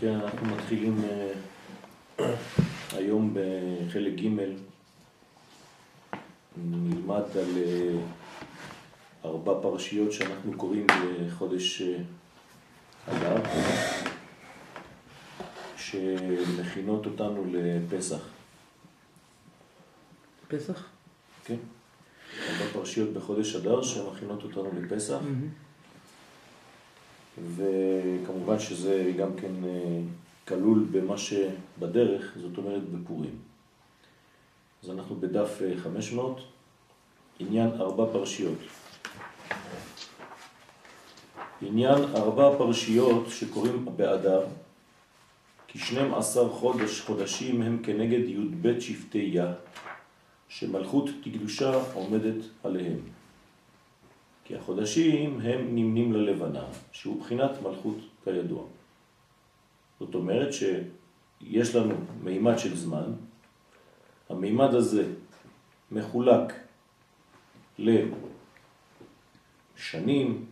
כן, אנחנו מתחילים uh, היום בחלק ג' נלמד על uh, ארבע פרשיות שאנחנו קוראים בחודש אדר, שמכינות אותנו לפסח. פסח? כן. ארבע פרשיות בחודש אדר שמכינות אותנו לפסח. Mm-hmm. וכמובן שזה גם כן אה, כלול במה שבדרך, זאת אומרת בפורים. אז אנחנו בדף 500, אה, עניין ארבע פרשיות. עניין ארבע פרשיות שקוראים באדר, כי 12 חודש, חודשים הם כנגד י"ב שבטי יה, שמלכות תקדושה עומדת עליהם. כי החודשים הם נמנים ללבנה, שהוא בחינת מלכות כידוע. זאת אומרת שיש לנו מימד של זמן, המימד הזה מחולק לשנים,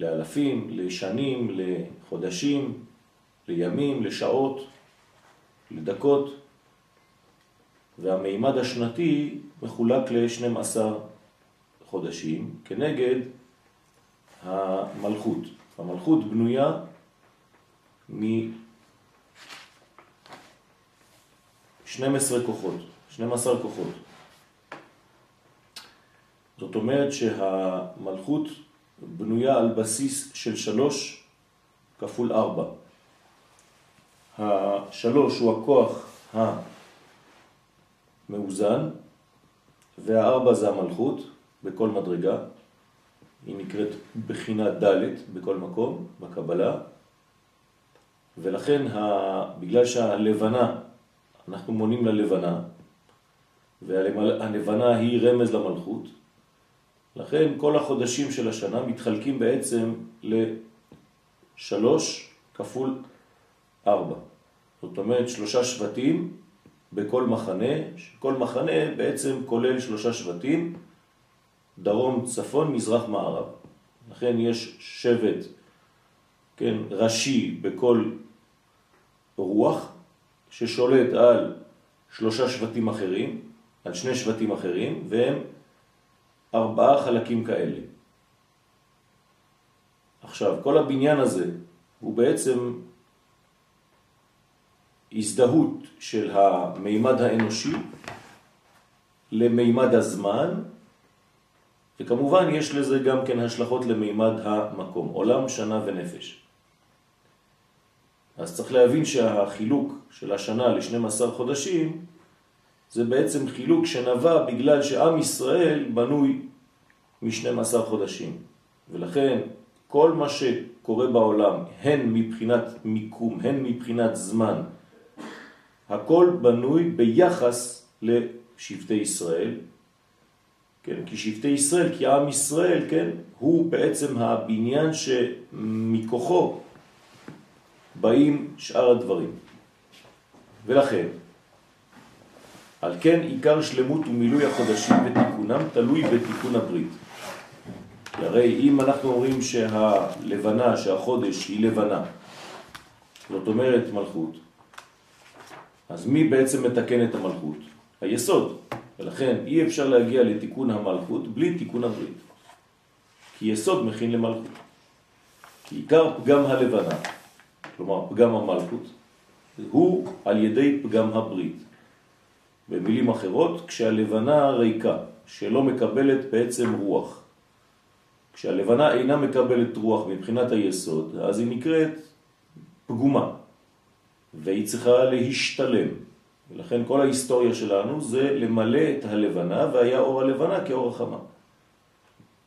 לאלפים, לשנים, לחודשים, לימים, לשעות, לדקות, והמימד השנתי מחולק ל-12 חודשים כנגד המלכות. המלכות בנויה מ-12 כוחות, 12 כוחות. זאת אומרת שהמלכות בנויה על בסיס של שלוש כפול ארבע. השלוש הוא הכוח המאוזן והארבע זה המלכות, בכל מדרגה, היא נקראת בחינה ד' בכל מקום, בקבלה, ולכן. בגלל שהלבנה, אנחנו מונים ללבנה, והלבנה היא רמז למלכות, לכן כל החודשים של השנה מתחלקים בעצם לשלוש כפול ארבע. זאת אומרת שלושה שבטים בכל מחנה, כל מחנה בעצם כולל שלושה שבטים, דרום, צפון, מזרח, מערב. לכן יש שבט, כן, ראשי בכל רוח, ששולט על שלושה שבטים אחרים, על שני שבטים אחרים, והם ארבעה חלקים כאלה. עכשיו, כל הבניין הזה הוא בעצם הזדהות של המימד האנושי למימד הזמן וכמובן יש לזה גם כן השלכות למימד המקום, עולם, שנה ונפש. אז צריך להבין שהחילוק של השנה ל-12 חודשים זה בעצם חילוק שנבע בגלל שעם ישראל בנוי מ-12 חודשים. ולכן כל מה שקורה בעולם, הן מבחינת מיקום, הן מבחינת זמן, הכל בנוי ביחס לשבטי ישראל, כן, כי שבטי ישראל, כי עם ישראל, כן, הוא בעצם הבניין שמכוחו באים שאר הדברים. ולכן, על כן עיקר שלמות ומילוי החודשים ותיקונם תלוי בתיקון הברית. הרי אם אנחנו אומרים שהלבנה, שהחודש היא לבנה, זאת אומרת מלכות, אז מי בעצם מתקן את המלכות? היסוד. ולכן אי אפשר להגיע לתיקון המלכות בלי תיקון הברית. כי יסוד מכין למלכות. כי עיקר פגם הלבנה, כלומר פגם המלכות, הוא על ידי פגם הברית. במילים אחרות, כשהלבנה ריקה, שלא מקבלת בעצם רוח. כשהלבנה אינה מקבלת רוח מבחינת היסוד, אז היא נקראת פגומה, והיא צריכה להשתלם. ולכן כל ההיסטוריה שלנו זה למלא את הלבנה, והיה אור הלבנה כאור החמה.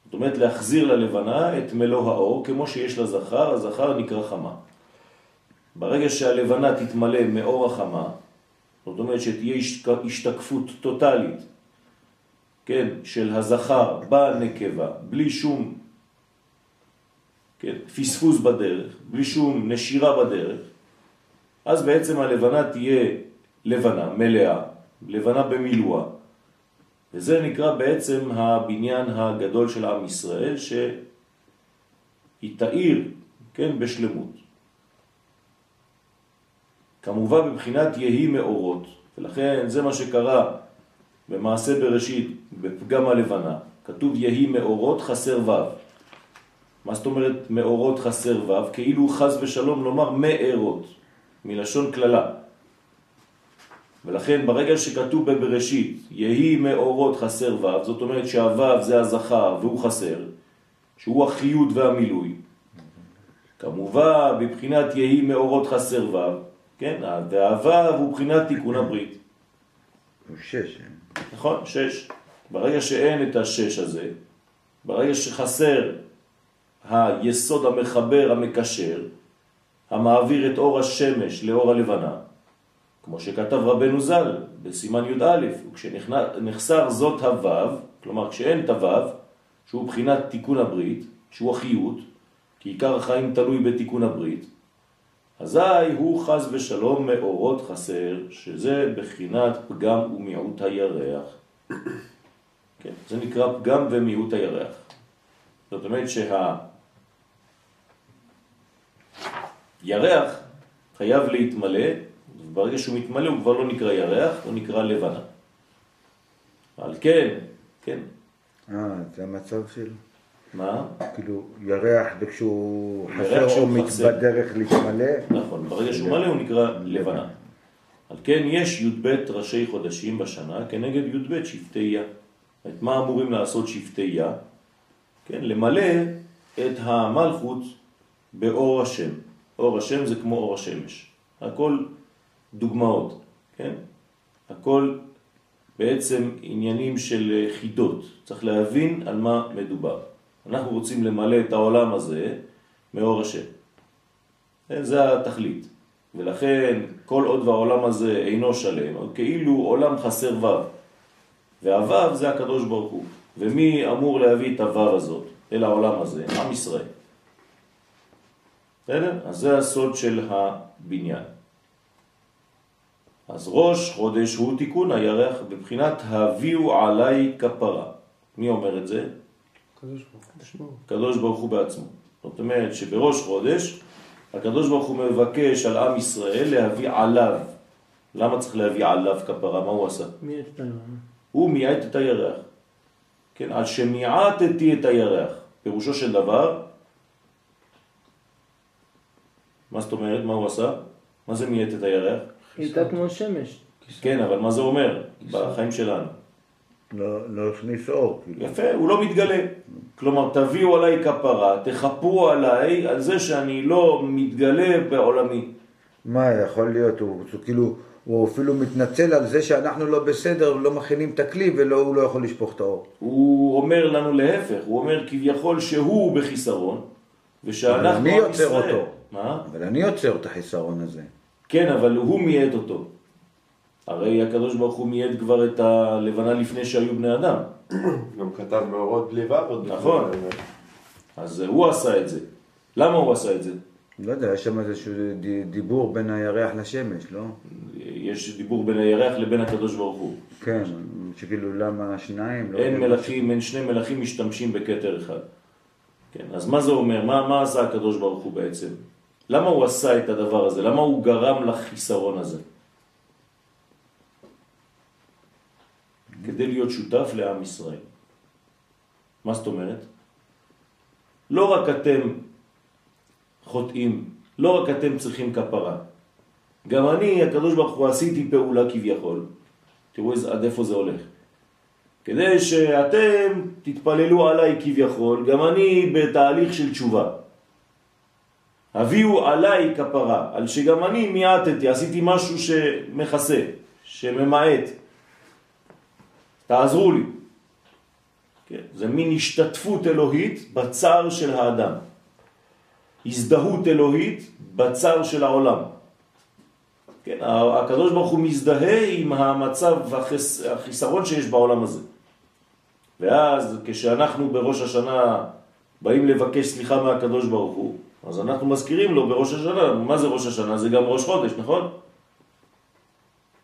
זאת אומרת להחזיר ללבנה את מלוא האור, כמו שיש לזכר, הזכר נקרא חמה. ברגע שהלבנה תתמלא מאור החמה, זאת אומרת שתהיה השתקפות טוטלית, כן, של הזכר בנקבה, בלי שום כן, פספוס בדרך, בלי שום נשירה בדרך, אז בעצם הלבנה תהיה לבנה, מלאה, לבנה במילואה. וזה נקרא בעצם הבניין הגדול של עם ישראל, שהיא תאיר, כן, בשלמות. כמובן בבחינת יהי מאורות, ולכן זה מה שקרה במעשה בראשית בפגם הלבנה, כתוב יהי מאורות חסר ו'. מה זאת אומרת מאורות חסר ו'? כאילו חז ושלום לומר מארות, מלשון כללה. ולכן ברגע שכתוב בבראשית יהי מאורות חסר ו', זאת אומרת שהו' זה הזכר והוא חסר, שהוא החיות והמילוי. כמובן בבחינת יהי מאורות חסר ו', כן, והו' הוא בחינת תיקון הברית. הוא שש. אה? נכון, שש. ברגע שאין את השש הזה, ברגע שחסר היסוד המחבר המקשר, המעביר את אור השמש לאור הלבנה, כמו שכתב רבנו ז"ל בסימן י"א, וכשנחסר זאת הוו, כלומר כשאין את הוו, שהוא בחינת תיקון הברית, שהוא החיות, כי עיקר החיים תלוי בתיקון הברית, אזי הוא חז ושלום מאורות חסר, שזה בחינת פגם ומיעוט הירח. כן, זה נקרא פגם ומיעוט הירח. זאת אומרת שהירח חייב להתמלא וברגע שהוא מתמלא הוא כבר לא נקרא ירח, הוא נקרא לבנה. על כן, כן. אה, זה המצב של... מה? כאילו, ירח וכשהוא חסר או בדרך להתמלא. נכון, ברגע שהוא מלא הוא נקרא לבנה. על כן יש י"ב ראשי חודשים בשנה כנגד י"ב שבטי יה. את מה אמורים לעשות שבטי יה? כן, למלא את המלכות באור השם. אור השם זה כמו אור השמש. הכל דוגמאות, כן? הכל בעצם עניינים של חידות, צריך להבין על מה מדובר. אנחנו רוצים למלא את העולם הזה מאור השם. כן? זה התכלית. ולכן כל עוד והעולם הזה אינו שלם, כאילו עולם חסר וו. והוו זה הקדוש ברוך הוא. ומי אמור להביא את הוו הזאת אל העולם הזה? עם ישראל. בסדר? אז זה הסוד של הבניין. אז ראש חודש הוא תיקון הירח בבחינת הביאו עליי כפרה. מי אומר את זה? קדוש ברוך הוא. קדוש ברוך הוא בעצמו. זאת אומרת שבראש חודש הקדוש ברוך הוא מבקש על עם ישראל להביא עליו. למה צריך להביא עליו כפרה? מה הוא עשה? מי את הירח. הוא מיעט את הירח. כן, על שמיעטתי את הירח. פירושו של דבר, מה זאת אומרת? מה הוא עשה? מה זה מיעט את הירח? הייתה כמו שמש. כן, אבל מה זה אומר בחיים שלנו? לא, לא הכניס אור. כאילו. יפה, הוא לא מתגלה. כלומר, תביאו עליי כפרה, תחפו עליי על זה שאני לא מתגלה בעולמי. מה יכול להיות? הוא, הוא כאילו, הוא אפילו מתנצל על זה שאנחנו לא בסדר, לא מכינים את הכלי והוא לא יכול לשפוך את האור. הוא אומר לנו להפך, הוא אומר כביכול שהוא בחיסרון, ושאנחנו אבל אני יוצר אותו. מה? אבל אני יוצר את החיסרון הזה. כן, אבל הוא מייד אותו. הרי הקדוש ברוך הוא מייד כבר את הלבנה לפני שהיו בני אדם. גם כתב מאורות בלי ו' נכון. אז הוא עשה את זה. למה הוא עשה את זה? לא יודע, יש שם איזשהו דיבור בין הירח לשמש, לא? יש דיבור בין הירח לבין הקדוש ברוך הוא. כן, שכאילו למה שניים? לא אין מלאכים, אין שני מלאכים משתמשים בקטר אחד. כן, אז מה זה אומר? מה, מה עשה הקדוש ברוך הוא בעצם? למה הוא עשה את הדבר הזה? למה הוא גרם לחיסרון הזה? כדי להיות שותף לעם ישראל. מה זאת אומרת? לא רק אתם חוטאים, לא רק אתם צריכים כפרה. גם אני, הקדוש ברוך הוא, עשיתי פעולה כביכול. תראו עד איפה זה הולך. כדי שאתם תתפללו עליי כביכול, גם אני בתהליך של תשובה. הביאו עליי כפרה, על שגם אני מיעטתי, עשיתי משהו שמכסה, שממעט. תעזרו לי. כן? זה מין השתתפות אלוהית בצער של האדם. הזדהות אלוהית בצער של העולם. כן, הקדוש ברוך הוא מזדהה עם המצב, החס, החיסרון שיש בעולם הזה. ואז כשאנחנו בראש השנה באים לבקש סליחה מהקדוש ברוך הוא, אז אנחנו מזכירים לו בראש השנה, מה זה ראש השנה? זה גם ראש חודש, נכון?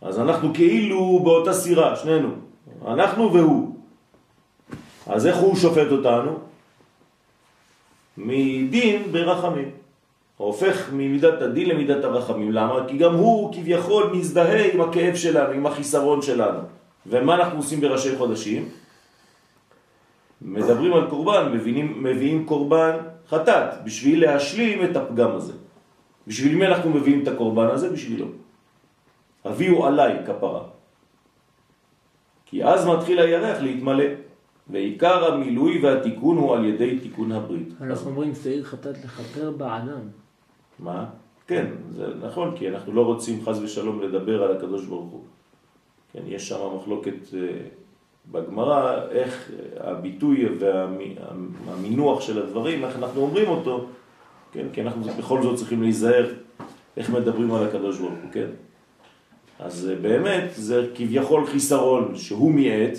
אז אנחנו כאילו באותה סירה, שנינו, אנחנו והוא. אז איך הוא שופט אותנו? מדין ברחמים. הופך ממידת הדין למידת הרחמים. למה? כי גם הוא כביכול מזדהה עם הכאב שלנו, עם החיסרון שלנו. ומה אנחנו עושים בראשי חודשים? מדברים על קורבן, מביאים, מביאים קורבן חטאת, בשביל להשלים את הפגם הזה. בשביל מי אנחנו מביאים את הקורבן הזה? בשבילו. הביאו עליי כפרה. כי אז מתחיל הירח להתמלא, ועיקר המילוי והתיקון הוא על ידי תיקון הברית. אנחנו אומרים שעיר חטאת לכפר באדם. מה? כן, זה נכון, כי אנחנו לא רוצים חז ושלום לדבר על הקדוש ברוך הוא. כן, יש שם מחלוקת אה, בגמרא, איך הביטוי והמינוח של הדברים, איך אנחנו אומרים אותו, כן, כי אנחנו בכל זאת צריכים להיזהר איך מדברים על הקדוש ברוך הוא, כן? אז אה, באמת זה כביכול חיסרון שהוא מיעט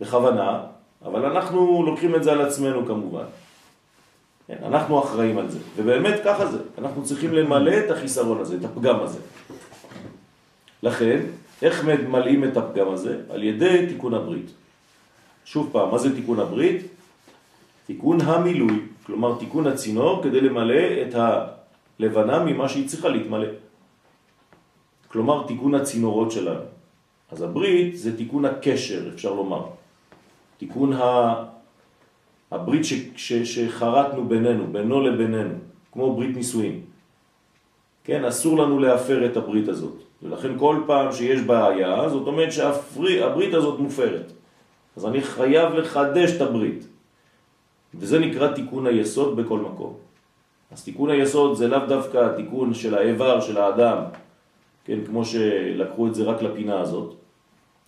בכוונה, אבל אנחנו לוקחים את זה על עצמנו כמובן. כן, אנחנו אחראים על זה, ובאמת ככה זה, אנחנו צריכים למלא את החיסרון הזה, את הפגם הזה. לכן, איך ממלאים את הפגם הזה? על ידי תיקון הברית. שוב פעם, מה זה תיקון הברית? תיקון המילוי, כלומר תיקון הצינור כדי למלא את הלבנה ממה שהיא צריכה להתמלא. כלומר תיקון הצינורות שלנו. אז הברית זה תיקון הקשר, אפשר לומר. תיקון ה... הברית ש... ש... שחרטנו בינינו, בינו לבינינו, כמו ברית נישואין. כן, אסור לנו להפר את הברית הזאת. ולכן כל פעם שיש בעיה, זאת אומרת שהברית הזאת מופרת. אז אני חייב לחדש את הברית. וזה נקרא תיקון היסוד בכל מקום. אז תיקון היסוד זה לאו דווקא התיקון של האיבר של האדם, כן, כמו שלקחו את זה רק לפינה הזאת,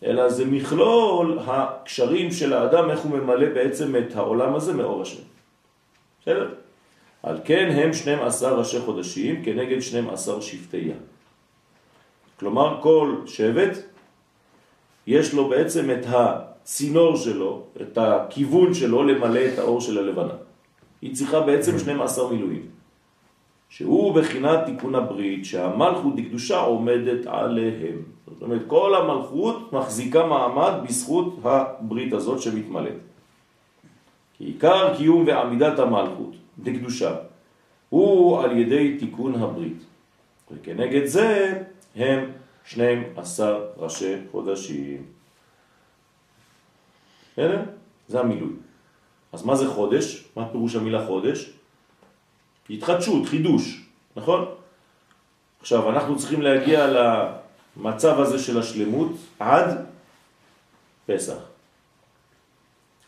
אלא זה מכלול הקשרים של האדם, איך הוא ממלא בעצם את העולם הזה מאור השם. בסדר? על כן הם 12 ראשי חודשים כנגד 12 שבטי ים. כלומר כל שבט יש לו בעצם את הצינור שלו, את הכיוון שלו למלא את האור של הלבנה. היא צריכה בעצם 12 מילואים, שהוא בחינת תיקון הברית, שהמלכות דקדושה עומדת עליהם. זאת אומרת, כל המלכות מחזיקה מעמד בזכות הברית הזאת שמתמלאת. כי עיקר קיום ועמידת המלכות דקדושה הוא על ידי תיקון הברית. וכנגד זה הם 12 ראשי חודשים. בסדר? זה המילוי. אז מה זה חודש? מה פירוש המילה חודש? התחדשות, חידוש, נכון? עכשיו, אנחנו צריכים להגיע למצב הזה של השלמות עד פסח.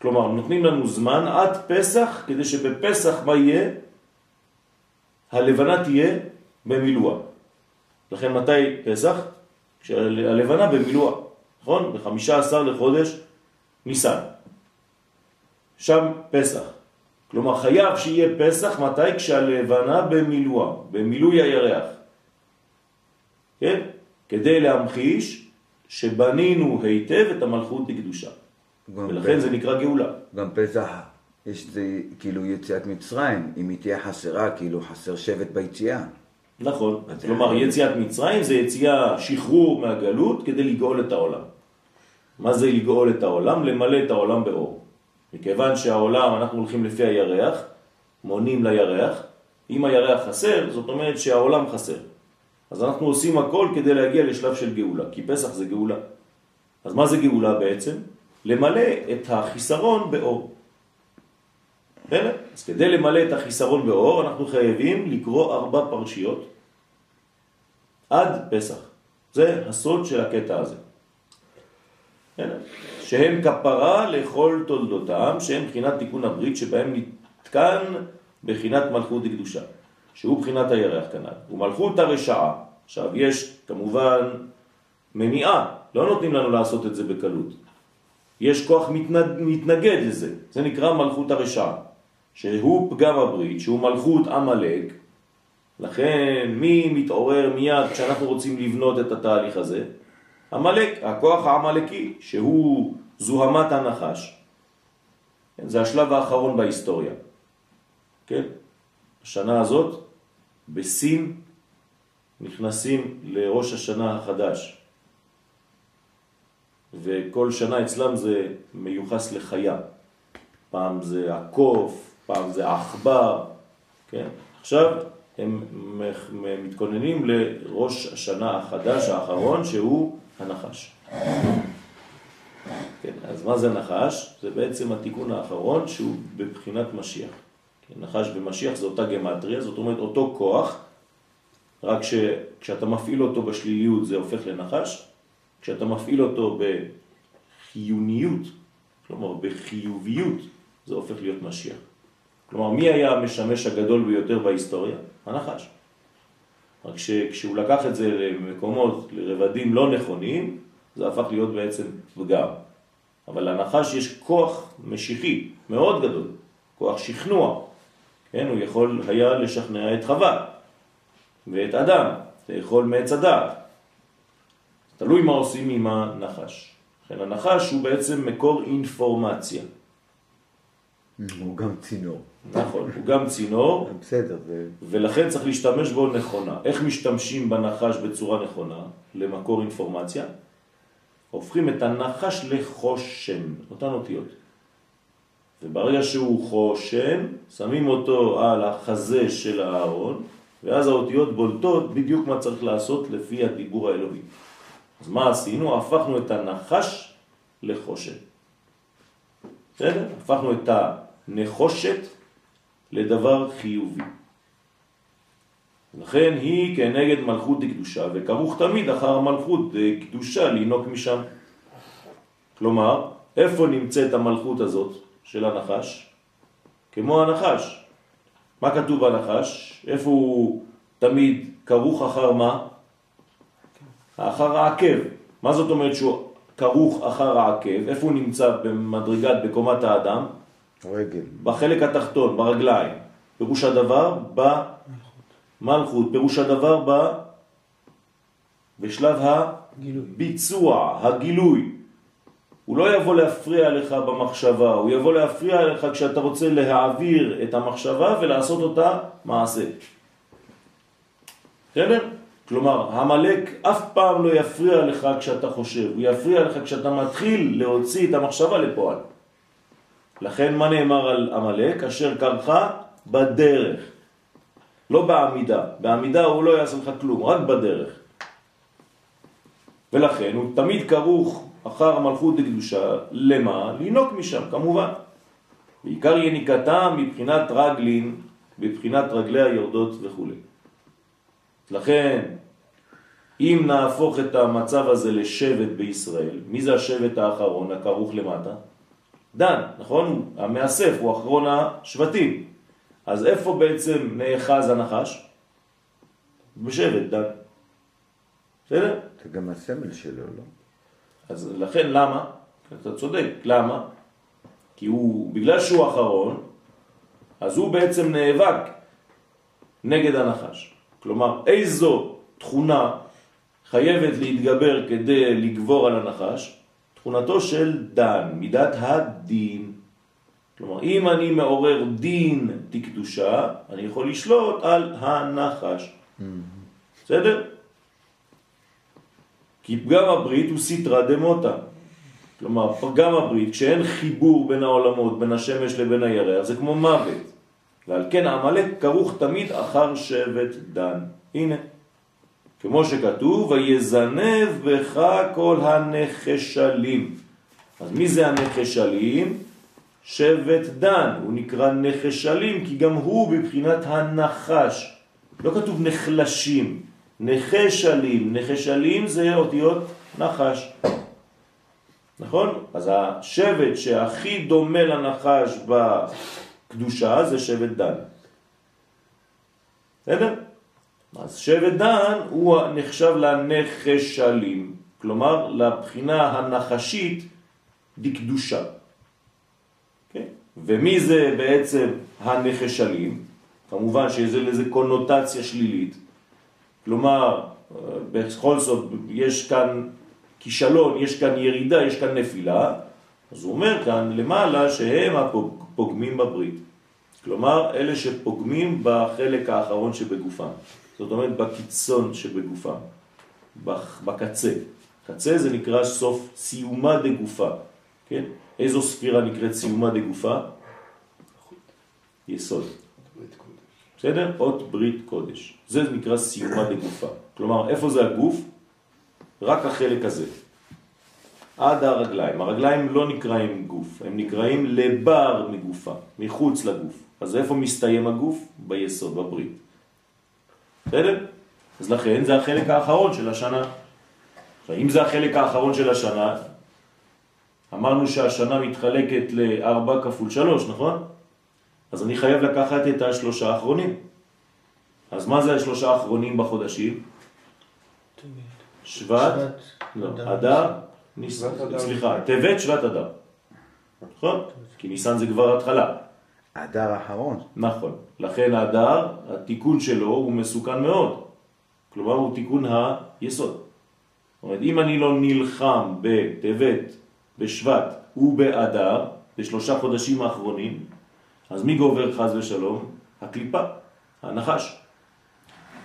כלומר, נותנים לנו זמן עד פסח, כדי שבפסח מה יהיה? הלבנה תהיה במילואה. לכן מתי פסח? כשהלבנה במילואה, נכון? ב-15 לחודש ניסן. שם פסח. כלומר חייב שיהיה פסח מתי? כשהלבנה במילואה, במילוי הירח. כן? כדי להמחיש שבנינו היטב את המלכות בקדושה. ולכן פסח, זה נקרא גאולה. גם פסח, יש זה כאילו יציאת מצרים, אם היא תהיה חסרה, כאילו חסר שבט ביציאה. נכון, כלומר יציאת מצרים זה יציאה, שחרור מהגלות כדי לגאול את העולם. מה זה לגאול את העולם? למלא את העולם באור. מכיוון שהעולם, אנחנו הולכים לפי הירח, מונים לירח, אם הירח חסר, זאת אומרת שהעולם חסר. אז אנחנו עושים הכל כדי להגיע לשלב של גאולה, כי פסח זה גאולה. אז מה זה גאולה בעצם? למלא את החיסרון באור. בסדר? אז כדי למלא את החיסרון באור, אנחנו חייבים לקרוא ארבע פרשיות עד פסח. זה הסוד של הקטע הזה. שהם כפרה לכל תולדותם, שהם בחינת תיקון הברית, שבהם נתקן בחינת מלכות דקדושה, שהוא בחינת הירח כנ"ל. ומלכות הרשעה, עכשיו יש כמובן מניעה, לא נותנים לנו לעשות את זה בקלות. יש כוח מתנד, מתנגד לזה, זה נקרא מלכות הרשעה, שהוא פגם הברית, שהוא מלכות עמלק, לכן מי מתעורר מיד כשאנחנו רוצים לבנות את התהליך הזה? עמלק, הכוח העמלקי, שהוא זוהמת הנחש. כן, זה השלב האחרון בהיסטוריה. כן? השנה הזאת, בסין, נכנסים לראש השנה החדש. וכל שנה אצלם זה מיוחס לחיה. פעם זה הקוף, פעם זה העכבר, כן? עכשיו הם מתכוננים לראש השנה החדש האחרון שהוא הנחש. כן, אז מה זה נחש? זה בעצם התיקון האחרון שהוא בבחינת משיח. כן, נחש ומשיח זה אותה גמטריה, זאת אומרת אותו כוח, רק שכשאתה מפעיל אותו בשליליות זה הופך לנחש, כשאתה מפעיל אותו בחיוניות, כלומר בחיוביות, זה הופך להיות משיח. כלומר, מי היה המשמש הגדול ביותר בהיסטוריה? הנחש. רק שכשהוא לקח את זה למקומות, לרבדים לא נכונים, זה הפך להיות בעצם פגם. אבל לנחש יש כוח משיחי מאוד גדול, כוח שכנוע. כן, הוא יכול היה לשכנע את חווה ואת אדם, לאכול מעץ הדעת. תלוי מה עושים עם הנחש. לכן הנחש הוא בעצם מקור אינפורמציה. הוא גם צינור. נכון, הוא גם צינור, בסדר. ולכן צריך להשתמש בו נכונה. איך משתמשים בנחש בצורה נכונה למקור אינפורמציה? הופכים את הנחש לחושן, אותן אותיות. וברגע שהוא חושן, שמים אותו על החזה של הארון, ואז האותיות בולטות בדיוק מה צריך לעשות לפי הדיבור האלוהי. אז מה עשינו? הפכנו את הנחש לחושן. בסדר? הפכנו את הנחושת לדבר חיובי. לכן היא כנגד מלכות דקדושה, וכרוך תמיד אחר מלכות דקדושה לינוק משם. כלומר, איפה נמצאת המלכות הזאת של הנחש? כמו הנחש. מה כתוב בנחש? איפה הוא תמיד כרוך אחר מה? אחר העקב. מה זאת אומרת שהוא כרוך אחר העקב? איפה הוא נמצא במדרגת, בקומת האדם? רגל. בחלק התחתון, ברגליים. פירוש הדבר במלכות, פירוש הדבר ב... בשלב הביצוע, הגילוי. הוא לא יבוא להפריע לך במחשבה, הוא יבוא להפריע לך כשאתה רוצה להעביר את המחשבה ולעשות אותה מעשה. בסדר? כלומר, המלאק אף פעם לא יפריע לך כשאתה חושב, הוא יפריע לך כשאתה מתחיל להוציא את המחשבה לפועל. לכן מה נאמר על המלאק? אשר קרחה בדרך, לא בעמידה. בעמידה הוא לא יעשה לך כלום, רק בדרך. ולכן הוא תמיד כרוך אחר מלכות דקדושה, למה? לינוק משם, כמובן. בעיקר יניקתה מבחינת רגלין, מבחינת רגלי היורדות וכו'. לכן, אם נהפוך את המצב הזה לשבט בישראל, מי זה השבט האחרון הכרוך למטה? דן, נכון? המאסף, הוא אחרון השבטים. אז איפה בעצם נאחז הנחש? בשבט דן. בסדר? זה גם הסמל שלו, לא? אז לכן למה? אתה צודק, למה? כי הוא, בגלל שהוא אחרון, אז הוא בעצם נאבק נגד הנחש. כלומר, איזו תכונה חייבת להתגבר כדי לגבור על הנחש? תכונתו של דן, מידת הדין. כלומר, אם אני מעורר דין תקדושה, אני יכול לשלוט על הנחש. בסדר? כי פגם הברית הוא סתרא דמותא. כלומר, פגם הברית, כשאין חיבור בין העולמות, בין השמש לבין הירח, זה כמו מוות. ועל כן העמלק כרוך תמיד אחר שבט דן. הנה, כמו שכתוב, ויזנב בך כל הנחשלים. אז מי זה הנחשלים? שבט דן, הוא נקרא נחשלים כי גם הוא בבחינת הנחש. לא כתוב נחלשים, נחשלים, נחשלים זה אותיות נחש. נכון? אז השבט שהכי דומה לנחש בקדושה זה שבט דן. בסדר? אז שבט דן הוא נחשב לנחשלים, כלומר לבחינה הנחשית דקדושה. כן? ומי זה בעצם הנחשלים? כמובן שזה לזה קונוטציה שלילית. כלומר, בכל זאת יש כאן כישלון, יש כאן ירידה, יש כאן נפילה, אז הוא אומר כאן למעלה שהם הפוגמים בברית. כלומר, אלה שפוגמים בחלק האחרון שבגופם. זאת אומרת, בקיצון שבגופם, בקצה. קצה זה נקרא סוף סיומה דגופה, כן? איזו ספירה נקראת סיומה דגופה? יסוד. בסדר? אות ברית קודש. זה נקרא סיומה דגופה. כלומר, איפה זה הגוף? רק החלק הזה. עד הרגליים. הרגליים לא נקראים גוף, הם נקראים לבר מגופה, מחוץ לגוף. אז איפה מסתיים הגוף? ביסוד, בברית. בסדר? אז לכן זה החלק האחרון של השנה. עכשיו, אם זה החלק האחרון של השנה, אמרנו שהשנה מתחלקת לארבע כפול שלוש, נכון? אז אני חייב לקחת את השלושה האחרונים. אז מה זה השלושה האחרונים בחודשים? שבט, לא, אדר. סליחה, טבת, שבט אדר. נכון? כי ניסן זה כבר התחלה. הדר האחרון. נכון. לכן האדר, התיקון שלו הוא מסוכן מאוד. כלומר, הוא תיקון היסוד. זאת אומרת, אם אני לא נלחם בטבת, בשבט ובאדר, בשלושה חודשים האחרונים, אז מי גובר חז ושלום? הקליפה, הנחש.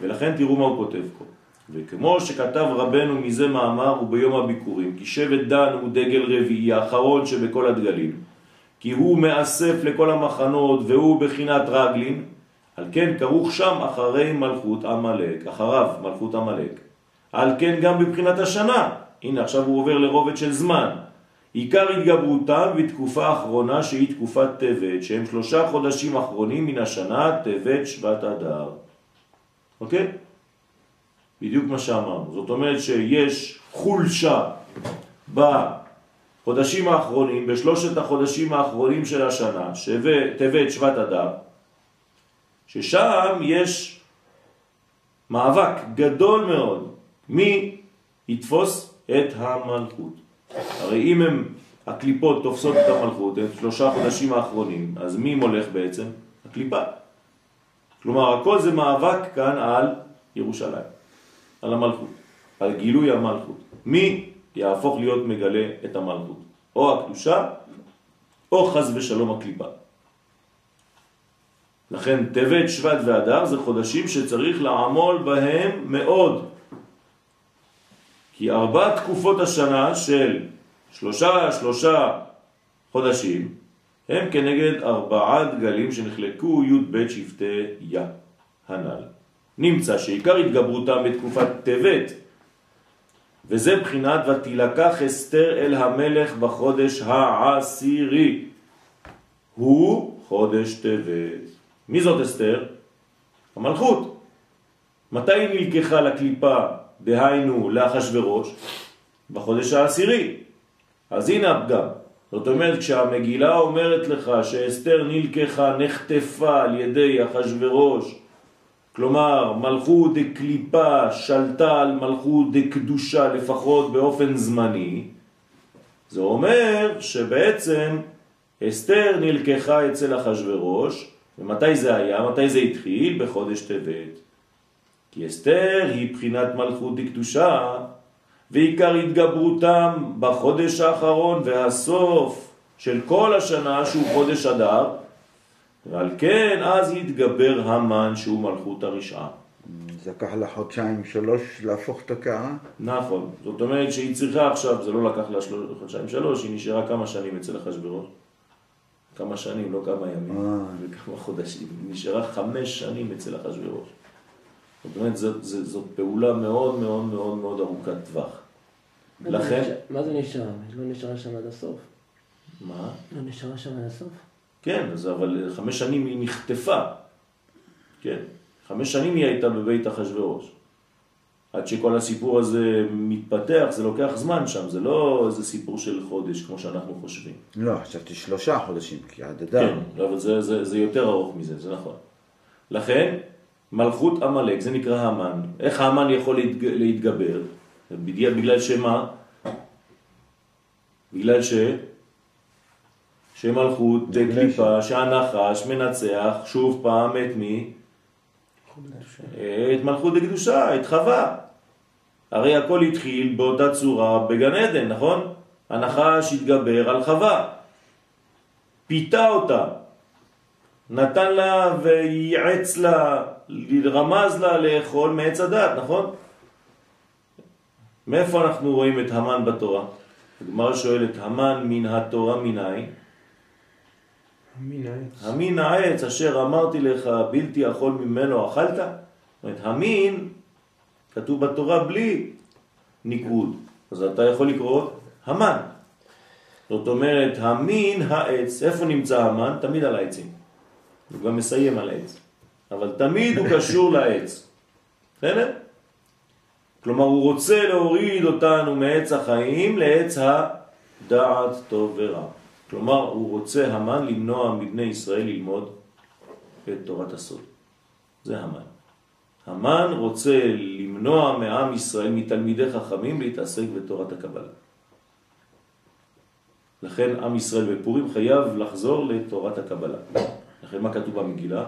ולכן תראו מה הוא כותב פה. וכמו שכתב רבנו מזה מאמר וביום הביקורים, כי שבט דן הוא דגל רביעי, האחרון שבכל הדגלים, כי הוא מאסף לכל המחנות והוא בחינת רגלין, על כן כרוך שם אחרי מלכות עמלק, אחריו מלכות עמלק. על כן גם בבחינת השנה, הנה עכשיו הוא עובר לרובד של זמן, עיקר התגברותם בתקופה האחרונה שהיא תקופת טבת, שהם שלושה חודשים אחרונים מן השנה, טבת שבט אדר. אוקיי? בדיוק מה שאמרנו. זאת אומרת שיש חולשה בחודשים האחרונים, בשלושת החודשים האחרונים של השנה, טבת שבט אדר, ששם יש מאבק גדול מאוד מי יתפוס את המלכות. הרי אם הם, הקליפות תופסות את המלכות, את שלושה חודשים האחרונים, אז מי מולך בעצם? הקליפה. כלומר, הכל זה מאבק כאן על ירושלים, על המלכות, על גילוי המלכות. מי יהפוך להיות מגלה את המלכות? או הקדושה, או חז ושלום הקליפה. לכן טבת, שבט ואדר זה חודשים שצריך לעמול בהם מאוד. כי ארבע תקופות השנה של שלושה שלושה חודשים הם כנגד ארבעה דגלים שנחלקו י' ב' שבטי יא הנ"ל. נמצא שעיקר התגברותם בתקופת טבת וזה בחינת ותילקח אסתר אל המלך בחודש העשירי הוא חודש טבת. מי זאת אסתר? המלכות. מתי היא נלקחה לקליפה, דהיינו לאחשוורוש? בחודש העשירי. אז הנה הפגם. זאת אומרת, כשהמגילה אומרת לך שאסתר נלקחה, נחטפה על ידי אחשוורוש, כלומר מלכות דקליפה שלטה על מלכות דקדושה לפחות באופן זמני, זה אומר שבעצם אסתר נלקחה אצל אחשוורוש, ומתי זה היה? מתי זה התחיל? בחודש טבת. כי אסתר היא בחינת מלכות דקדושה, ועיקר התגברותם בחודש האחרון והסוף של כל השנה שהוא חודש אדר, ועל כן אז יתגבר המן שהוא מלכות הרשעה. זה לקח לה חודשיים, שלוש, להפוך את הקערה? נכון, זאת אומרת שהיא צריכה עכשיו, זה לא לקח לה חודשיים שלוש, היא נשארה כמה שנים אצל אחשוורוש. כמה שנים, לא כמה ימים, אה. וכמה חודשים. היא נשארה חמש שנים אצל אחשוורוש. זאת אומרת, זאת, זאת, זאת פעולה מאוד מאוד מאוד מאוד ארוכת טווח. לכן, מה זה נשאר? היא לא נשארה שם עד הסוף. מה? לא נשארה שם עד הסוף? כן, אז אבל חמש שנים היא נחטפה. כן, חמש שנים היא הייתה בבית אחשוורוש. עד שכל הסיפור הזה מתפתח, זה לוקח זמן שם, זה לא איזה סיפור של חודש כמו שאנחנו חושבים. לא, חשבתי שלושה חודשים, כי עד אדר. כן, אבל זה, זה, זה יותר ארוך מזה, זה נכון. לכן, מלכות עמלק, זה נקרא המן. איך המן יכול להתג... להתגבר? בגלל שמה? בגלל ש... שמלכות דקליפה, שהנחש מנצח שוב פעם את מי? את מלכות דקדושה, את חווה. הרי הכל התחיל באותה צורה בגן עדן, נכון? הנחש התגבר על חווה. פיתה אותה, נתן לה וייעץ לה, רמז לה לאכול מעץ הדת, נכון? מאיפה אנחנו רואים את המן בתורה? הגמרא שואלת, המן מן התורה מנין? מנין? המין העץ אשר אמרתי לך בלתי אכול ממנו אכלת? זאת אומרת, המין כתוב בתורה בלי ניקוד, אז אתה יכול לקרוא המן. זאת אומרת, המין העץ, איפה נמצא המן? תמיד על העצים. הוא גם מסיים על העץ. אבל תמיד הוא קשור לעץ. בסדר? כלומר, הוא רוצה להוריד אותנו מעץ החיים לעץ הדעת טוב ורע. כלומר, הוא רוצה המן למנוע מבני ישראל ללמוד את תורת הסוד. זה המן. המן רוצה למנוע מעם ישראל, מתלמידי חכמים, להתעסק בתורת הקבלה. לכן עם ישראל בפורים חייב לחזור לתורת הקבלה. לכן מה כתוב במגילה?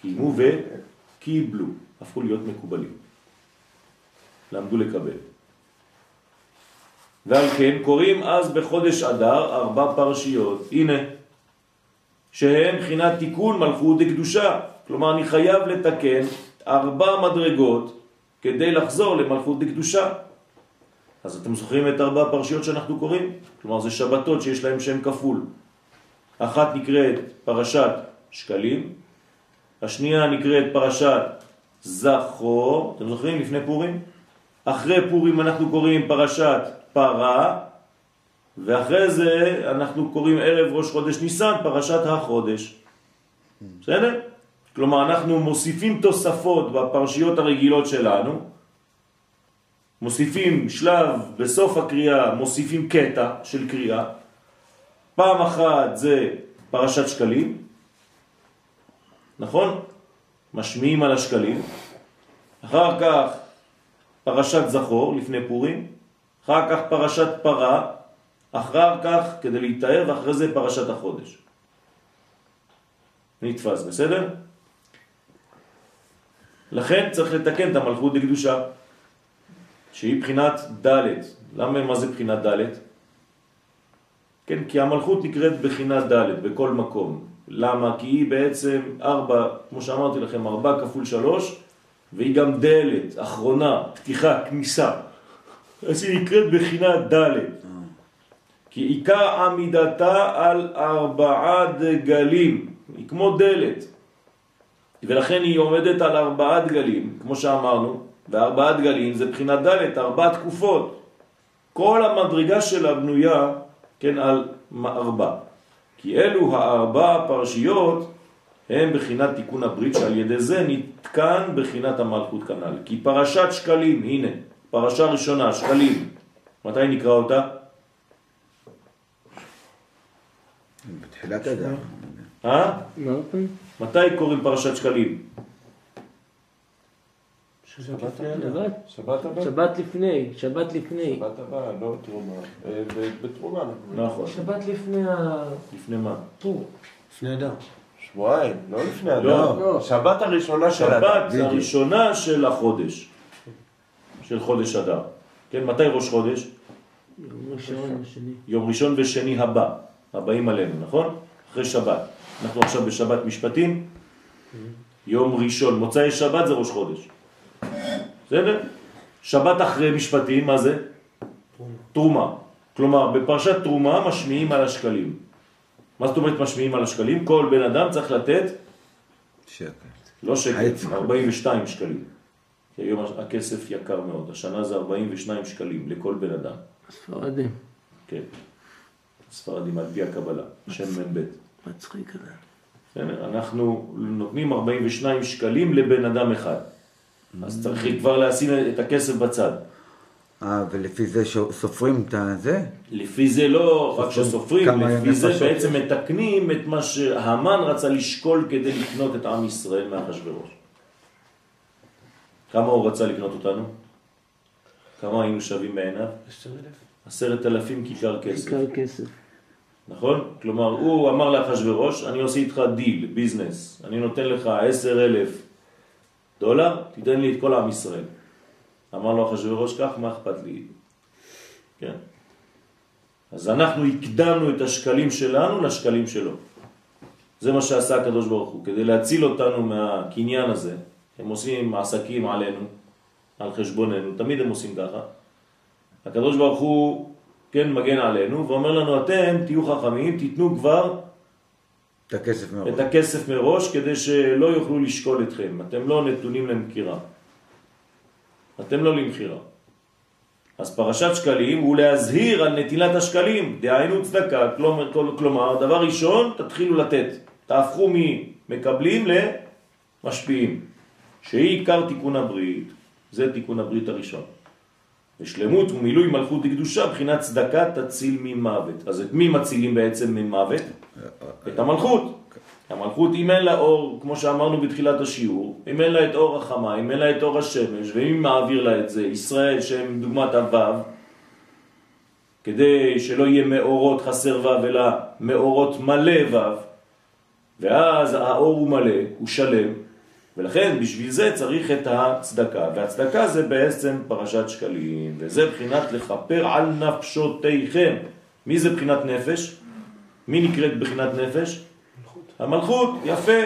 קיימו וקיבלו, הפכו להיות מקובלים. למדו לקבל. ועל כן קוראים אז בחודש אדר ארבע פרשיות. הנה, שהם בחינת תיקון מלכות דקדושה. כלומר, אני חייב לתקן ארבע מדרגות כדי לחזור למלכות דקדושה. אז אתם זוכרים את ארבע הפרשיות שאנחנו קוראים? כלומר, זה שבתות שיש להם שם כפול. אחת נקראת פרשת שקלים, השנייה נקראת פרשת זכור, אתם זוכרים לפני פורים? אחרי פורים אנחנו קוראים פרשת פרה, ואחרי זה אנחנו קוראים ערב ראש חודש ניסן פרשת החודש. בסדר? כלומר אנחנו מוסיפים תוספות בפרשיות הרגילות שלנו, מוסיפים שלב בסוף הקריאה, מוסיפים קטע של קריאה. פעם אחת זה פרשת שקלים, נכון? משמיעים על השקלים. אחר כך פרשת זכור לפני פורים, אחר כך פרשת פרה, אחר כך כדי להתאר ואחרי זה פרשת החודש. נתפס, בסדר? לכן צריך לתקן את המלכות לקדושה, שהיא בחינת ד'. למה, מה זה בחינת ד'? כן, כי המלכות נקראת בחינת ד' בכל מקום. למה? כי היא בעצם ארבע, כמו שאמרתי לכם, ארבע כפול שלוש, והיא גם דלת, אחרונה, פתיחה, כניסה. אז היא נקראת בחינת ד'. כי עיקר עמידתה על ארבעה דגלים, היא כמו דלת. ולכן היא עומדת על ארבעה דגלים, כמו שאמרנו, וארבעה דגלים זה בחינת ד', ארבע תקופות. כל המדרגה שלה בנויה, כן, על ארבע. כי אלו הארבע פרשיות הם בחינת תיקון הברית שעל ידי זה נתקן בחינת המלכות כנ"ל. כי פרשת שקלים, הנה, פרשה ראשונה, שקלים, מתי נקרא אותה? בתחילת הדף. אה? מתי קוראים פרשת שקלים? שבת לפני, שבת לפני. שבת הבאה, לא תרומה. אה, ב- בתרומה. נכון. שבת לפני הפור. לפני מה? לפני אדם. שבועיים, לא לפני לא. אדם. לא. שבת הראשונה של אדם. שבת. הראשונה של החודש, של חודש אדר. כן, מתי ראש חודש? יום ראשון, השני. יום ראשון ושני הבא, הבאים עלינו, נכון? אחרי שבת. אנחנו עכשיו בשבת משפטים, יום ראשון, מוצאי שבת זה ראש חודש. בסדר? שבת אחרי משפטים, מה זה? תרומה. כלומר, בפרשת תרומה משמיעים על השקלים. מה זאת אומרת משמיעים על השקלים? כל בן אדם צריך לתת, שקל. לא שקל, העץ. 42 שקלים. כי היום הכסף יקר מאוד, השנה זה 42 שקלים לכל בן אדם. ספרדים. כן. ספרדים על פי הקבלה, שם מ"ב. מצחיק כזה. בסדר? אנחנו נותנים 42 שקלים לבן אדם אחד. אז צריך כבר לשים את הכסף בצד. אה, ולפי זה סופרים את הזה? לפי זה לא רק סופרים שסופרים, לפי זה בעצם מתקנים את מה שהמן רצה לשקול כדי לקנות את עם ישראל מאחשוורוש. כמה הוא רצה לקנות אותנו? כמה היינו שווים בעיניו? עשרת אלפים כיכר כסף. כיכר כסף. נכון? כלומר, הוא אמר לאחשוורוש, אני עושה איתך deal, business, אני נותן לך עשר אלף דולר, תיתן לי את כל עם ישראל. אמר לו אחשוורוש, כך, מה אכפת לי? כן. אז אנחנו הקדמנו את השקלים שלנו לשקלים שלו. זה מה שעשה הקדוש ברוך הוא, כדי להציל אותנו מהקניין הזה. הם עושים עסקים עלינו, על חשבוננו, תמיד הם עושים ככה. הקדוש ברוך הוא, כן, מגן עלינו, ואומר לנו, אתם תהיו חכמים, תיתנו כבר את הכסף מראש. את הכסף מראש כדי שלא יוכלו לשקול אתכם. אתם לא נתונים למכירה. אתם לא למכירה. אז פרשת שקלים הוא להזהיר על נטילת השקלים, דהיינו צדקה, כלומר, כלומר דבר ראשון תתחילו לתת, תהפכו ממקבלים למשפיעים, שהיא עיקר תיקון הברית, זה תיקון הברית הראשון. ושלמות ומילוי מלכות וקדושה, בחינת צדקה תציל ממוות. אז את מי מצילים בעצם ממוות? את המלכות. המלכות אם אין לה אור, כמו שאמרנו בתחילת השיעור, אם אין לה את אור החמה, אם אין לה את אור השמש, ואם מעביר לה את זה, ישראל שהם דוגמת הוו, כדי שלא יהיה מאורות חסר וו, אלא מאורות מלא וו, ואז האור הוא מלא, הוא שלם, ולכן בשביל זה צריך את הצדקה, והצדקה זה בעצם פרשת שקלים, וזה בחינת לכפר על נפשותיכם. מי זה בחינת נפש? מי נקראת בחינת נפש? המלכות, יפה,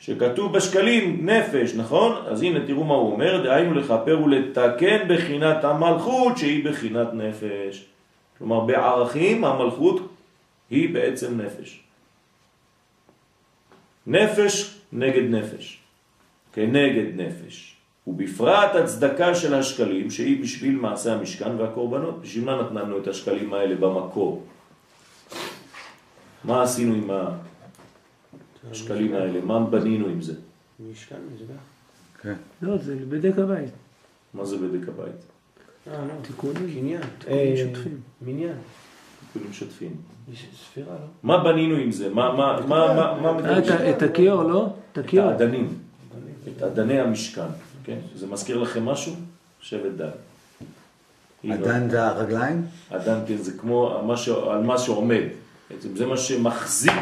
שכתוב בשקלים נפש, נכון? אז הנה תראו מה הוא אומר, דהיינו לכפר ולתקן בחינת המלכות שהיא בחינת נפש. כלומר בערכים המלכות היא בעצם נפש. נפש נגד נפש, כנגד נפש. ובפרט הצדקה של השקלים שהיא בשביל מעשה המשכן והקורבנות. בשביל מה נתנו את השקלים האלה במקור? מה עשינו עם השקלים האלה? מה בנינו עם זה? משכן, מזבח. כן. לא, זה בדק הבית. מה זה בדק הבית? אה, לא. תיקונים. קניין. תיקונים אה, שוטפים. מניין. תיקונים שוטפים. יש ספירה, לא? מה בנינו עם זה? מה, מה, מה, מה, אה? את- את הכיור, לא? את את הכיור. האדנים, את אדני המשכן, כן? זה מזכיר לכם משהו? שבט דן. הנה, עדיין זה הרגליים? אדן, כן, זה כמו מה ש... על מה שעומד. זה מה שמחזיק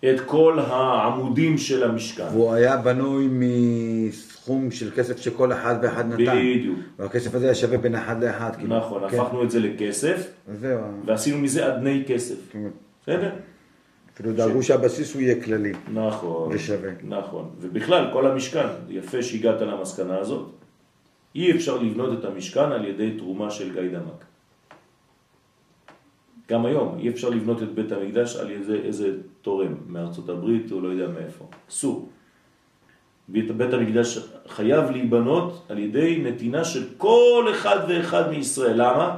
את כל העמודים של המשכן. והוא היה בנוי מסכום של כסף שכל אחד ואחד נתן. בדיוק. והכסף הזה היה שווה בין אחד לאחד. כאילו. נכון, כן. הפכנו את זה לכסף, זהו. ועשינו מזה אדני כסף. כן. בסדר? אפילו דאגו שהבסיס הוא יהיה כללי. נכון. ושווה. נכון. ובכלל, כל המשכן, יפה שהגעת למסקנה הזאת, אי אפשר לבנות את המשכן על ידי תרומה של גיא דמק. גם היום, אי אפשר לבנות את בית המקדש על ידי איזה תורם מארצות הברית או לא יודע מאיפה. אסור. בית, בית המקדש חייב להיבנות על ידי נתינה של כל אחד ואחד מישראל. למה?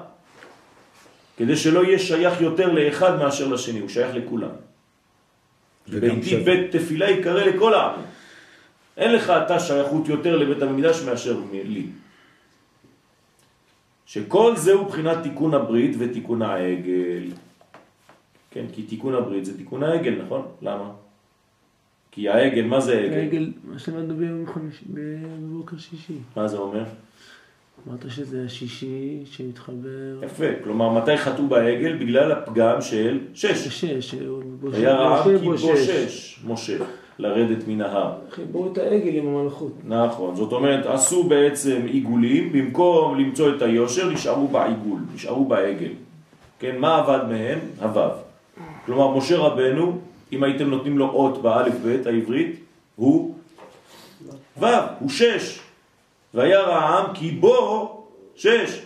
כדי שלא יהיה שייך יותר לאחד מאשר לשני, הוא שייך לכולם. ביתי. בית תפילה יקרא לכל העם. אין לך אתה שייכות יותר לבית המקדש מאשר לי. שכל זה הוא בחינת תיקון הברית ותיקון העגל. כן, כי תיקון הברית זה תיקון העגל, נכון? למה? כי העגל, מה זה העגל? העגל, מה שלמדנו ביום חמישי, בבוקר שישי. מה זה אומר? אמרת שזה השישי שמתחבר... יפה, כלומר מתי חטאו בעגל? בגלל הפגם של שש. שש, בושש. היה רעב משה כי בושש, משה, לרדת מן ההר. חיברו את העגל עם המלכות. נכון, זאת אומרת, עשו בעצם עיגולים, במקום למצוא את היושר, נשארו בעיגול, נשארו בעגל. כן, מה עבד מהם? הוו. כלומר, משה רבנו, אם הייתם נותנים לו אות באלף בית העברית, הוא וו, הוא שש. והיה רעם כי בו שש.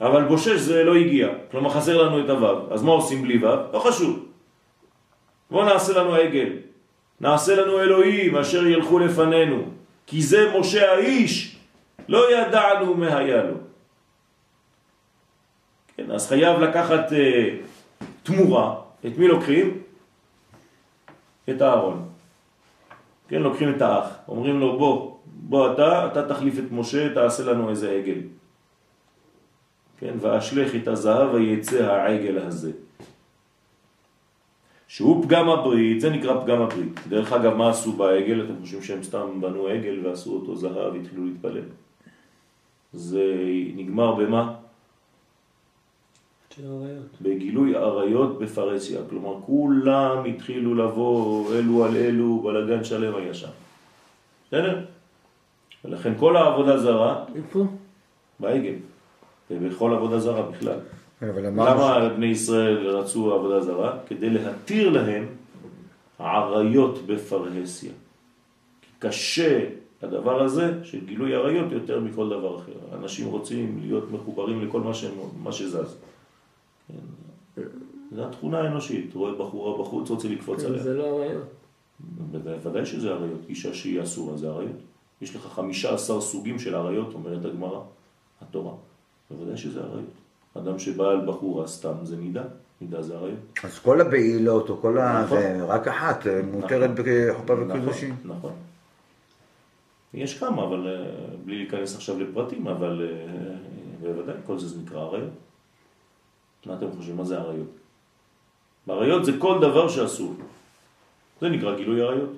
אבל בו שש זה לא הגיע, כלומר חסר לנו את הוו. אז מה עושים בלי וו? לא חשוב. בואו נעשה לנו עגל. נעשה לנו אלוהים אשר ילכו לפנינו, כי זה משה האיש, לא ידענו מה היה לו. כן, אז חייב לקחת אה, תמורה, את מי לוקחים? את הארון. כן, לוקחים את האח, אומרים לו בוא, בוא אתה, אתה תחליף את משה, תעשה לנו איזה עגל. כן, ואשלך את הזהב ויצא העגל הזה. שהוא פגם הברית, זה נקרא פגם הברית. דרך אגב, מה עשו בעגל? אתם חושבים שהם סתם בנו עגל ועשו אותו זהב והתחילו להתפלל. זה נגמר במה? בגילוי עריות בפרסיה. כלומר, כולם התחילו לבוא אלו על אלו, בלגן שלם היה שם. בסדר? ולכן כל העבודה זרה איפה? בעגל, ובכל עבודה זרה בכלל. כן, אבל אמרנו למה בני ישראל רצו עבודה זרה? כדי להתיר להם עריות בפרהסיה. כי קשה הדבר הזה של גילוי עריות יותר מכל דבר אחר. אנשים רוצים להיות מחוברים לכל מה, שהם, מה שזז. כן. זו התכונה האנושית. רואה בחורה בחוץ, רוצה לקפוץ עליה. זה לא עריות. בוודאי שזה עריות. אישה שהיא אסורה זה עריות. יש לך חמישה עשר סוגים של עריות, אומרת הגמרא, התורה. בוודאי שזה עריות. אדם שבא על בחורה סתם זה נידה, נידה זה עריות. אז כל הבעילות או כל ה... נכון. זה רק אחת, אה, מותרת בחופה נכון, וקידושין. נכון. יש כמה, אבל אה, בלי להיכנס עכשיו לפרטים, אבל אה, בוודאי, כל זה זה נקרא עריות. מה אתם חושבים? מה זה עריות? עריות זה כל דבר שאסור. זה נקרא גילוי עריות.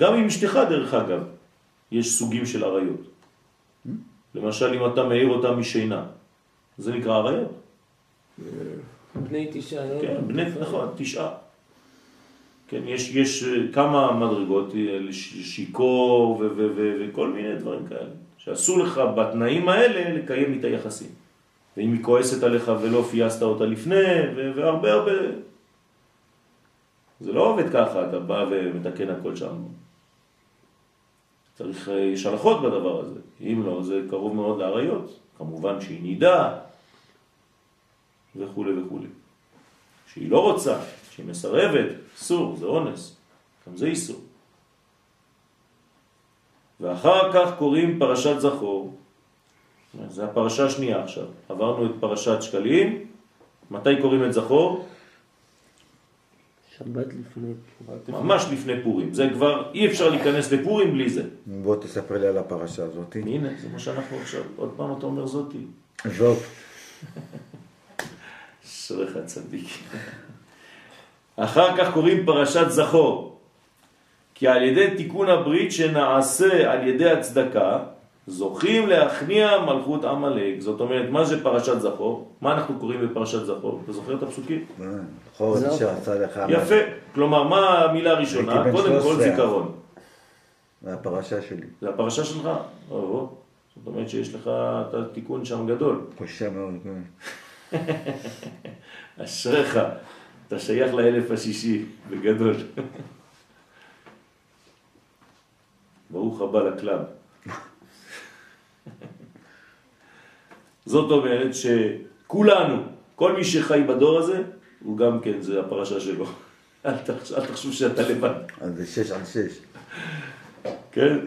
גם עם אשתך, דרך אגב, יש סוגים של עריות. למשל, אם אתה מאיר אותה משינה, זה נקרא עריות. בני תשעה, לא? כן, בני, נכון, תשעה. כן, יש, יש אה, כמה מדרגות, אה, שיכור ו- ו- ו- וכל מיני דברים כאלה, שאסור לך בתנאים האלה לקיים איתה יחסים. ואם היא כועסת עליך ולא פייסת אותה לפני, ו- והרבה הרבה... זה לא עובד ככה, אתה בא ומתקן הכל שם. צריך, אה, יש הלכות בדבר הזה. אם לא, זה קרוב מאוד לעריות. כמובן שהיא נידה, וכו' וכו'. שהיא לא רוצה, שהיא מסרבת, אסור, זה אונס, גם זה איסור. ואחר כך קוראים פרשת זכור, זה הפרשה השנייה עכשיו, עברנו את פרשת שקלים, מתי קוראים את זכור? שבת לפני. ממש לפני פורים, זה כבר, אי אפשר להיכנס לפורים בלי זה. בוא תספר לי על הפרשה הזאת. הנה, זה מה שאנחנו עכשיו, עוד פעם אתה אומר זאתי. זאת. אשריך צדיק. אחר כך קוראים פרשת זכור, כי על ידי תיקון הברית שנעשה על ידי הצדקה, זוכים להכניע מלכות עמלק. זאת אומרת, מה זה פרשת זכור? מה אנחנו קוראים בפרשת זכור? אתה זוכר את הפסוקים? זכור את זהו. אשר עשה לך. יפה. כלומר, מה המילה הראשונה? קודם כל 13. זיכרון. זה הפרשה שלי. זה הפרשה שלך? או, זאת אומרת שיש לך את התיקון שם גדול. קשה מאוד. כן. אשריך, אתה שייך לאלף השישי, בגדול. ברוך הבא לקלאב. זאת אומרת שכולנו, כל מי שחי בדור הזה, הוא גם כן, זה הפרשה שלו. אל תחשוב, אל תחשוב שאתה לבד, אז זה שש על שש. כן?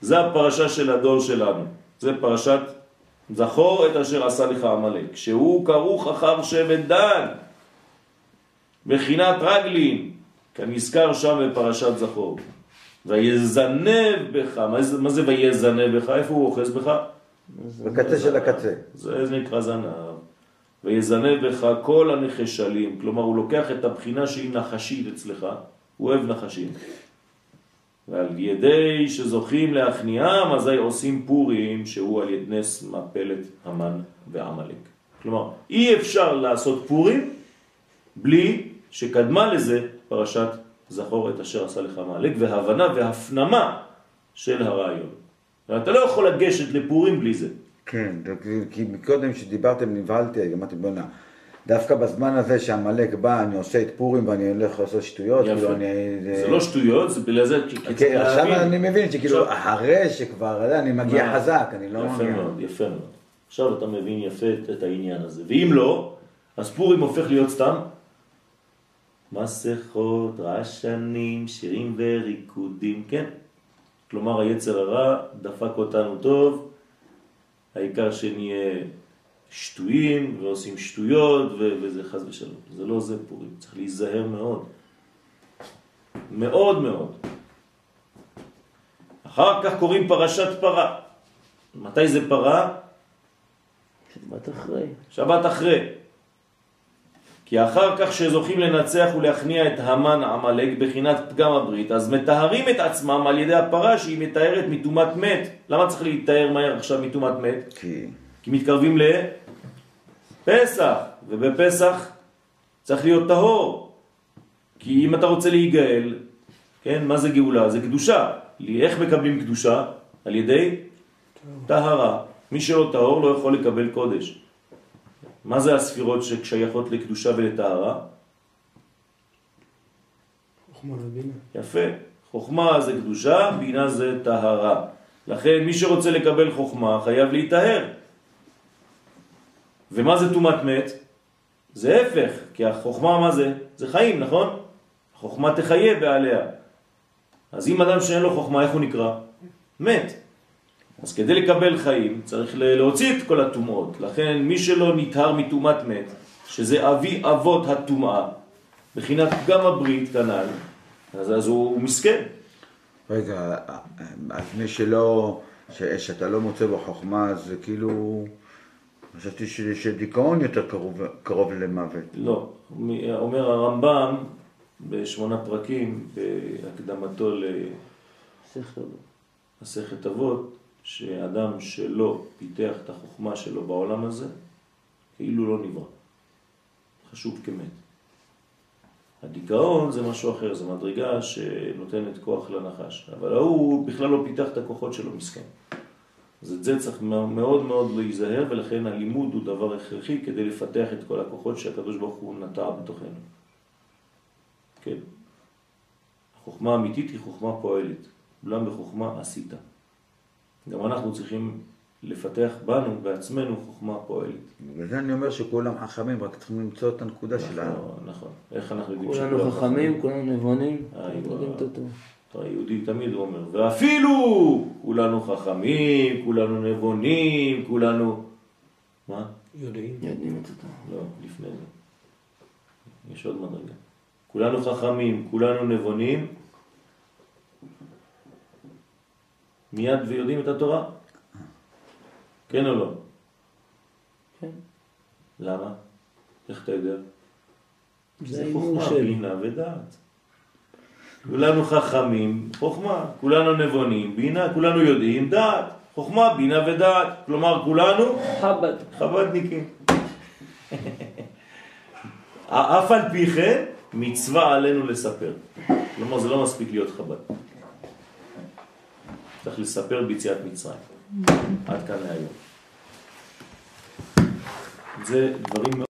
זה הפרשה של הדור שלנו. זה פרשת זכור את אשר עשה לך עמלק, שהוא כרוך אחר שבט דן, בחינת רגלין, כנזכר שם בפרשת זכור. ויזנב בך, מה זה, ויזנב בך? איפה הוא אוחז בך? בקצה של הקצה. זה, זה נקרא זנב. ויזנב בך כל הנחשלים, כלומר הוא לוקח את הבחינה שהיא נחשית אצלך, הוא אוהב נחשים. ועל ידי שזוכים להכניעם, אזי עושים פורים, שהוא על ידי נס מפלת המן ועמלק. כלומר, אי אפשר לעשות פורים בלי שקדמה לזה פרשת זכור את אשר עשה לך עמלק, והבנה והפנמה של הרעיון. אתה לא יכול לגשת לפורים בלי זה. כן, כי- מקודם שדיברתם נבהלתי, אמרתי בוא'נה, דווקא בזמן הזה שעמלק בא, אני עושה את פורים ואני הולך לעשות שטויות, יפה. כאילו אני... זה לא שטויות, זה בגלל זה, כי כן, עכשיו. אני מבין שכאילו עכשיו- אחרי שכבר, אני מגיע מה? חזק, אני לא יפה מגיע. מאוד, יפה מאוד. עכשיו אתה מבין יפה את העניין הזה. ואם לא, אז פורים הופך להיות סתם מסכות, רעשנים, שירים וריקודים, כן. כלומר היצר הרע דפק אותנו טוב, העיקר שנהיה שטויים ועושים שטויות ו- וזה חז ושלום. זה לא זה פורים, צריך להיזהר מאוד. מאוד מאוד. אחר כך קוראים פרשת פרה. מתי זה פרה? שבת אחרי. שבת אחרי. כי אחר כך שזוכים לנצח ולהכניע את המן עמלק בחינת פגם הברית, אז מתארים את עצמם על ידי הפרה שהיא מתארת מטומאת מת. למה צריך להתאר מהר עכשיו מטומאת מת? כי... כי מתקרבים לפסח, ובפסח צריך להיות טהור. כי אם אתה רוצה להיגאל, כן, מה זה גאולה? זה קדושה. איך מקבלים קדושה? על ידי טהרה. מי שלא טהור לא יכול לקבל קודש. מה זה הספירות ששייכות לקדושה ולטהרה? חוכמה ובינה. יפה. חוכמה זה קדושה, בינה זה טהרה. לכן מי שרוצה לקבל חוכמה חייב להיטהר. ומה זה תומת מת? זה הפך, כי החוכמה מה זה? זה חיים, נכון? החוכמה תחיה בעליה. אז אם אדם שאין לו חוכמה, איך הוא נקרא? מת. אז כדי לקבל חיים צריך להוציא את כל הטומאות. לכן מי שלא נטהר מטומאת מת, שזה אבי אבות הטומאה, בחינת פגם הברית כנ"ל, אז, אז הוא מסכן. רגע, אז מי שלא, ש, שאתה לא מוצא בו חוכמה, אז זה כאילו... חשבתי שדיכאון יותר קרוב, קרוב למוות. לא, אומר הרמב"ם בשמונה פרקים, בהקדמתו. למסכת אבות, שאדם שלא פיתח את החוכמה שלו בעולם הזה, כאילו לא נברא. חשוב כמת. הדיכאון זה משהו אחר, זה מדרגה שנותנת כוח לנחש, אבל ההוא בכלל לא פיתח את הכוחות שלו מסכן. אז את זה צריך מאוד מאוד להיזהר, ולכן הלימוד הוא דבר הכרחי כדי לפתח את כל הכוחות שהקדוש ברוך הוא נטע בתוכנו. כן. החוכמה האמיתית היא חוכמה פועלת, אולם בחוכמה עשית. גם אנחנו צריכים לפתח בנו, בעצמנו, חוכמה פועלת. בגלל זה אני אומר שכולם חכמים, רק צריכים למצוא את הנקודה שלנו. נכון, נכון. איך אנחנו יודעים שכולם חכמים, כולנו נבונים, איי, יודעים את הטוב. היהודי תמיד הוא אומר, ואפילו כולנו חכמים, כולנו נבונים, כולנו... מה? יודעים. יודעים את הטוב. לא, לפני זה. יש עוד מדרגה. כולנו חכמים, כולנו נבונים, מיד ויודעים את התורה? כן או לא? כן. למה? איך אתה יודע? זה חוכמה. בינה ודעת. כולנו חכמים, חוכמה, כולנו נבונים, בינה, כולנו יודעים, דעת, חוכמה, בינה ודעת. כלומר, כולנו חב"ד. חב"דניקים. אף על פי כן, מצווה עלינו לספר. כלומר, זה לא מספיק להיות חב"ד. צריך לספר ביציאת מצרים. עד כאן להיום. זה דברים מאוד...